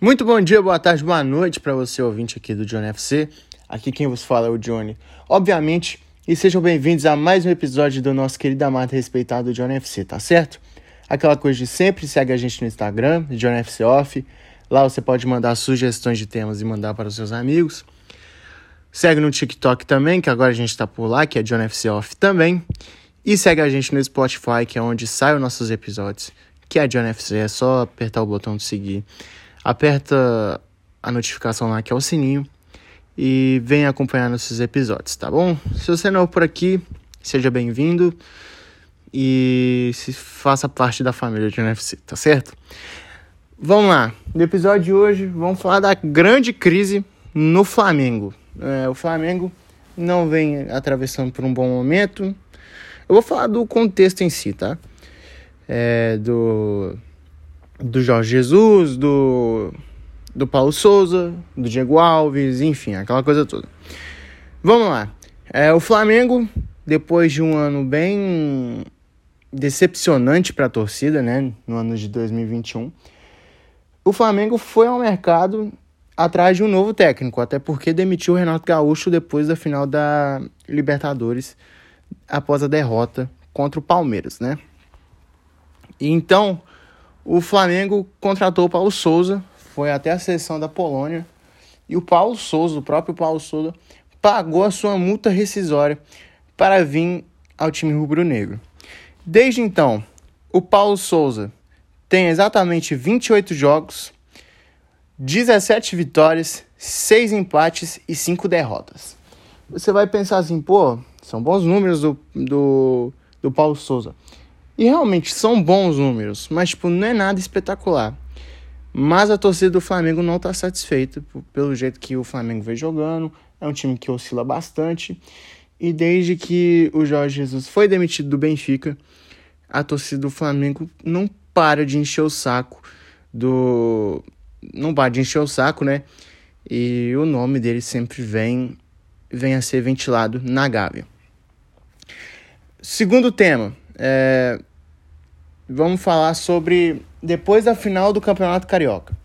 Muito bom dia, boa tarde, boa noite para você ouvinte aqui do Johnny FC. Aqui quem vos fala é o Johnny. Obviamente, e sejam bem-vindos a mais um episódio do nosso querido amado e respeitado Johnny FC, tá certo? Aquela coisa de sempre, segue a gente no Instagram, Johnny FC Off. Lá você pode mandar sugestões de temas e mandar para os seus amigos. Segue no TikTok também, que agora a gente está por lá, que é Johnny FC Off também. E segue a gente no Spotify, que é onde saem os nossos episódios, que é John FC. É só apertar o botão de seguir. Aperta a notificação lá, que é o sininho. E vem acompanhar nossos episódios, tá bom? Se você é por aqui, seja bem-vindo. E se faça parte da família John FC, tá certo? Vamos lá. No episódio de hoje, vamos falar da grande crise no Flamengo. É, o Flamengo não vem atravessando por um bom momento eu vou falar do contexto em si, tá? É, do, do Jorge Jesus, do, do Paulo Souza, do Diego Alves, enfim, aquela coisa toda. Vamos lá. É, o Flamengo, depois de um ano bem decepcionante para a torcida, né, no ano de 2021, o Flamengo foi ao mercado atrás de um novo técnico, até porque demitiu o Renato Gaúcho depois da final da Libertadores após a derrota contra o Palmeiras, né? Então, o Flamengo contratou o Paulo Souza, foi até a seleção da Polônia, e o Paulo Souza, o próprio Paulo Souza, pagou a sua multa rescisória para vir ao time rubro-negro. Desde então, o Paulo Souza tem exatamente 28 jogos, 17 vitórias, 6 empates e 5 derrotas. Você vai pensar assim, pô, são bons números do, do, do Paulo Souza. E realmente são bons números, mas tipo, não é nada espetacular. Mas a torcida do Flamengo não está satisfeita pelo jeito que o Flamengo vem jogando. É um time que oscila bastante. E desde que o Jorge Jesus foi demitido do Benfica, a torcida do Flamengo não para de encher o saco do. Não para de encher o saco, né? E o nome dele sempre vem, vem a ser ventilado na Gávea. Segundo tema, é, vamos falar sobre depois da final do Campeonato Carioca.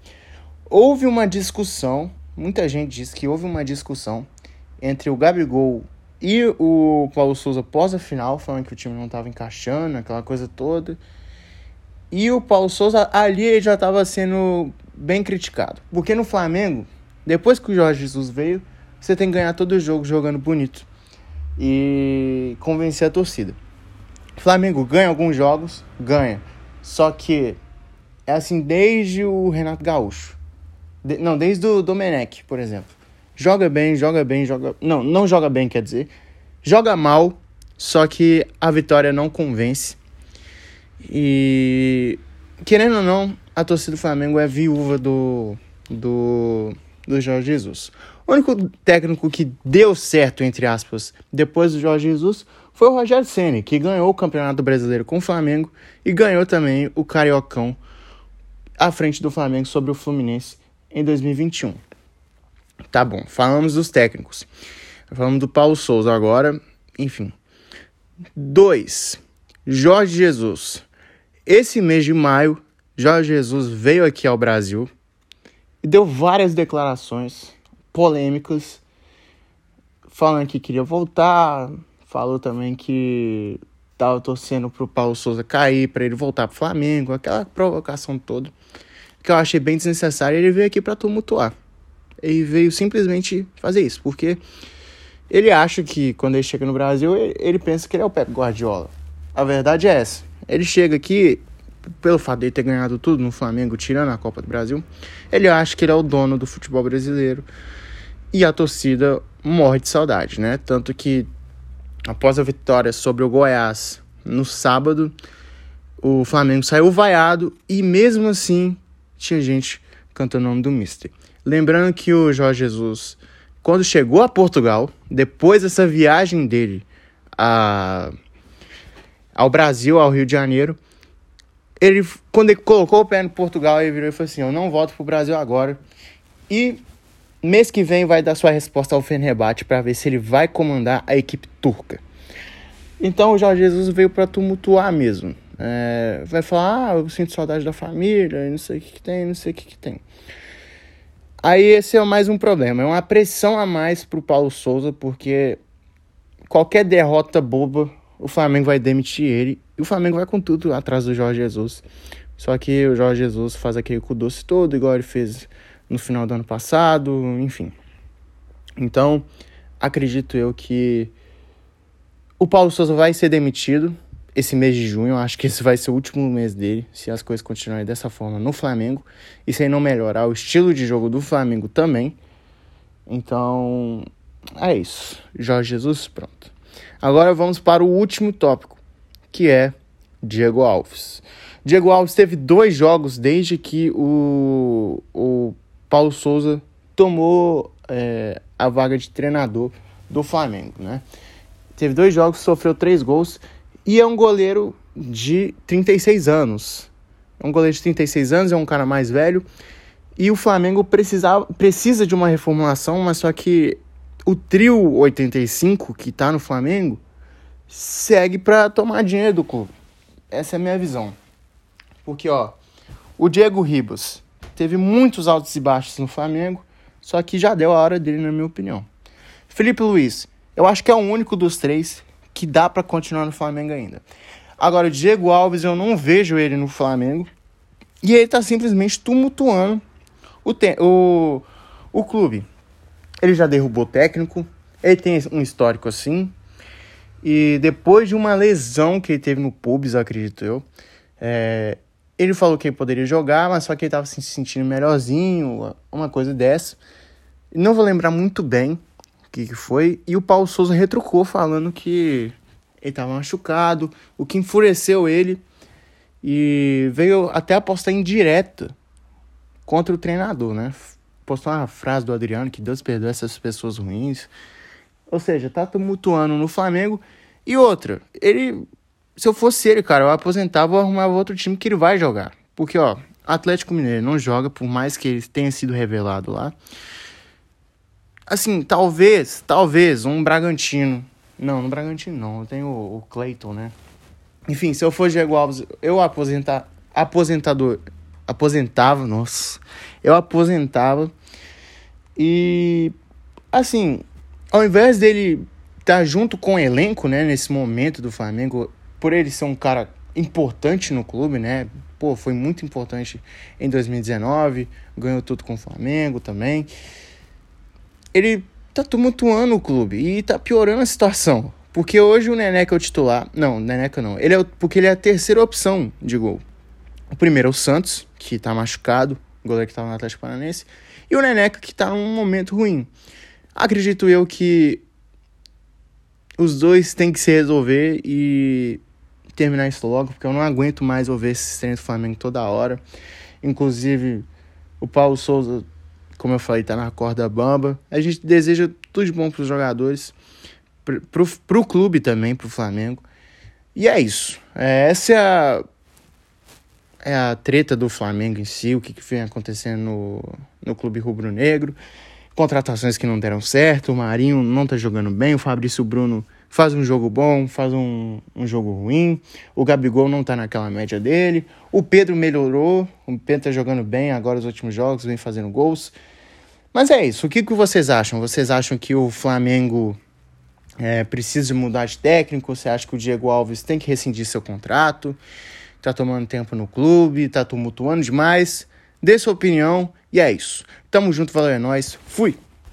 Houve uma discussão, muita gente diz que houve uma discussão entre o Gabigol e o Paulo Souza pós a final, falando que o time não estava encaixando, aquela coisa toda. E o Paulo Souza ali ele já estava sendo bem criticado. Porque no Flamengo, depois que o Jorge Jesus veio, você tem que ganhar todo jogo jogando bonito e convencer a torcida. Flamengo ganha alguns jogos, ganha. Só que é assim desde o Renato Gaúcho. De, não, desde o Domenech, por exemplo. Joga bem, joga bem, joga. Não, não joga bem, quer dizer. Joga mal, só que a vitória não convence. E querendo ou não, a torcida do Flamengo é viúva do, do, do Jorge Jesus. O único técnico que deu certo, entre aspas, depois do Jorge Jesus foi o Rogério Ceni, que ganhou o Campeonato Brasileiro com o Flamengo e ganhou também o Cariocão à frente do Flamengo sobre o Fluminense em 2021. Tá bom, falamos dos técnicos. Falamos do Paulo Souza agora, enfim. 2. Jorge Jesus. Esse mês de maio, Jorge Jesus veio aqui ao Brasil e deu várias declarações polêmicas, falando que queria voltar, falou também que tava torcendo pro Paulo Souza cair, para ele voltar pro Flamengo, aquela provocação toda, que eu achei bem desnecessária, ele veio aqui para tumultuar. Ele veio simplesmente fazer isso, porque ele acha que quando ele chega no Brasil, ele pensa que ele é o Pep Guardiola. A verdade é essa. Ele chega aqui, pelo fato de ele ter ganhado tudo no Flamengo, tirando a Copa do Brasil, ele acha que ele é o dono do futebol brasileiro e a torcida morre de saudade, né? Tanto que após a vitória sobre o Goiás no sábado, o Flamengo saiu vaiado e mesmo assim tinha gente cantando o nome do Mister. Lembrando que o Jorge Jesus, quando chegou a Portugal, depois dessa viagem dele a, ao Brasil, ao Rio de Janeiro, ele, quando ele colocou o pé no Portugal, ele virou e falou assim: Eu não volto pro Brasil agora. E Mês que vem vai dar sua resposta ao Fenerbahçe para ver se ele vai comandar a equipe turca. Então o Jorge Jesus veio para tumultuar mesmo. É, vai falar, ah, eu sinto saudade da família, não sei o que, que tem, não sei o que, que tem. Aí esse é mais um problema, é uma pressão a mais pro Paulo Souza, porque qualquer derrota boba, o Flamengo vai demitir ele e o Flamengo vai com tudo atrás do Jorge Jesus. Só que o Jorge Jesus faz aquele cu doce todo, igual ele fez no final do ano passado, enfim. Então, acredito eu que o Paulo Souza vai ser demitido esse mês de junho. Acho que esse vai ser o último mês dele, se as coisas continuarem dessa forma no Flamengo. E se não melhorar o estilo de jogo do Flamengo também. Então, é isso. Jorge Jesus, pronto. Agora vamos para o último tópico, que é Diego Alves. Diego Alves teve dois jogos desde que o, o Paulo Souza tomou é, a vaga de treinador do Flamengo, né? Teve dois jogos, sofreu três gols e é um goleiro de 36 anos. É um goleiro de 36 anos, é um cara mais velho. E o Flamengo precisa, precisa de uma reformulação, mas só que o trio 85 que tá no Flamengo segue para tomar dinheiro do clube. Essa é a minha visão. Porque, ó, o Diego Ribas teve muitos altos e baixos no Flamengo, só que já deu a hora dele, na minha opinião. Felipe Luiz, eu acho que é o único dos três que dá para continuar no Flamengo ainda. Agora, o Diego Alves, eu não vejo ele no Flamengo. E ele tá simplesmente tumultuando o, o, o clube. Ele já derrubou o técnico, ele tem um histórico assim. E depois de uma lesão que ele teve no pubis, acredito eu, é, ele falou que poderia jogar, mas só que ele tava se sentindo melhorzinho, uma coisa dessa. Não vou lembrar muito bem, que, que foi. E o Paulo Souza retrucou falando que ele estava machucado, o que enfureceu ele. E veio até apostar em direta contra o treinador, né? Postou uma frase do Adriano que Deus perdoe essas pessoas ruins. Ou seja, tá tumultuando no Flamengo. E outra, ele. Se eu fosse ele, cara, eu aposentava ou arrumava outro time que ele vai jogar. Porque, ó, Atlético Mineiro não joga, por mais que ele tenha sido revelado lá. Assim, talvez, talvez um Bragantino. Não, no Bragantino não. Tenho o, o Clayton, né? Enfim, se eu for Diego Alves, eu aposentar. Aposentador. Aposentava, nossa. Eu aposentava. E. Assim, ao invés dele estar tá junto com o elenco, né, nesse momento do Flamengo, por ele ser um cara importante no clube, né? Pô, foi muito importante em 2019, ganhou tudo com o Flamengo também ele tá tumultuando o clube e tá piorando a situação. Porque hoje o Neneca é o titular. Não, Neneca não. Ele é o, porque ele é a terceira opção de gol. O primeiro é o Santos, que tá machucado, o goleiro que tava no Atlético Paranense. E o Neneca, que tá num momento ruim. Acredito eu que os dois têm que se resolver e terminar isso logo, porque eu não aguento mais ouvir esse treino do Flamengo toda hora. Inclusive, o Paulo Souza como eu falei, tá na corda bamba. A gente deseja tudo de bom pros jogadores, pro, pro, pro clube também, pro Flamengo. E é isso. É, essa é a, é a treta do Flamengo em si, o que, que vem acontecendo no, no clube rubro-negro. Contratações que não deram certo, o Marinho não tá jogando bem, o Fabrício Bruno faz um jogo bom, faz um, um jogo ruim. O Gabigol não tá naquela média dele. O Pedro melhorou, o Pedro tá jogando bem agora os últimos jogos, vem fazendo gols. Mas é isso. O que, que vocês acham? Vocês acham que o Flamengo é, precisa mudar de técnico? Você acha que o Diego Alves tem que rescindir seu contrato? Tá tomando tempo no clube? Tá tumultuando demais? Dê sua opinião e é isso. Tamo junto, valeu, é nóis. Fui!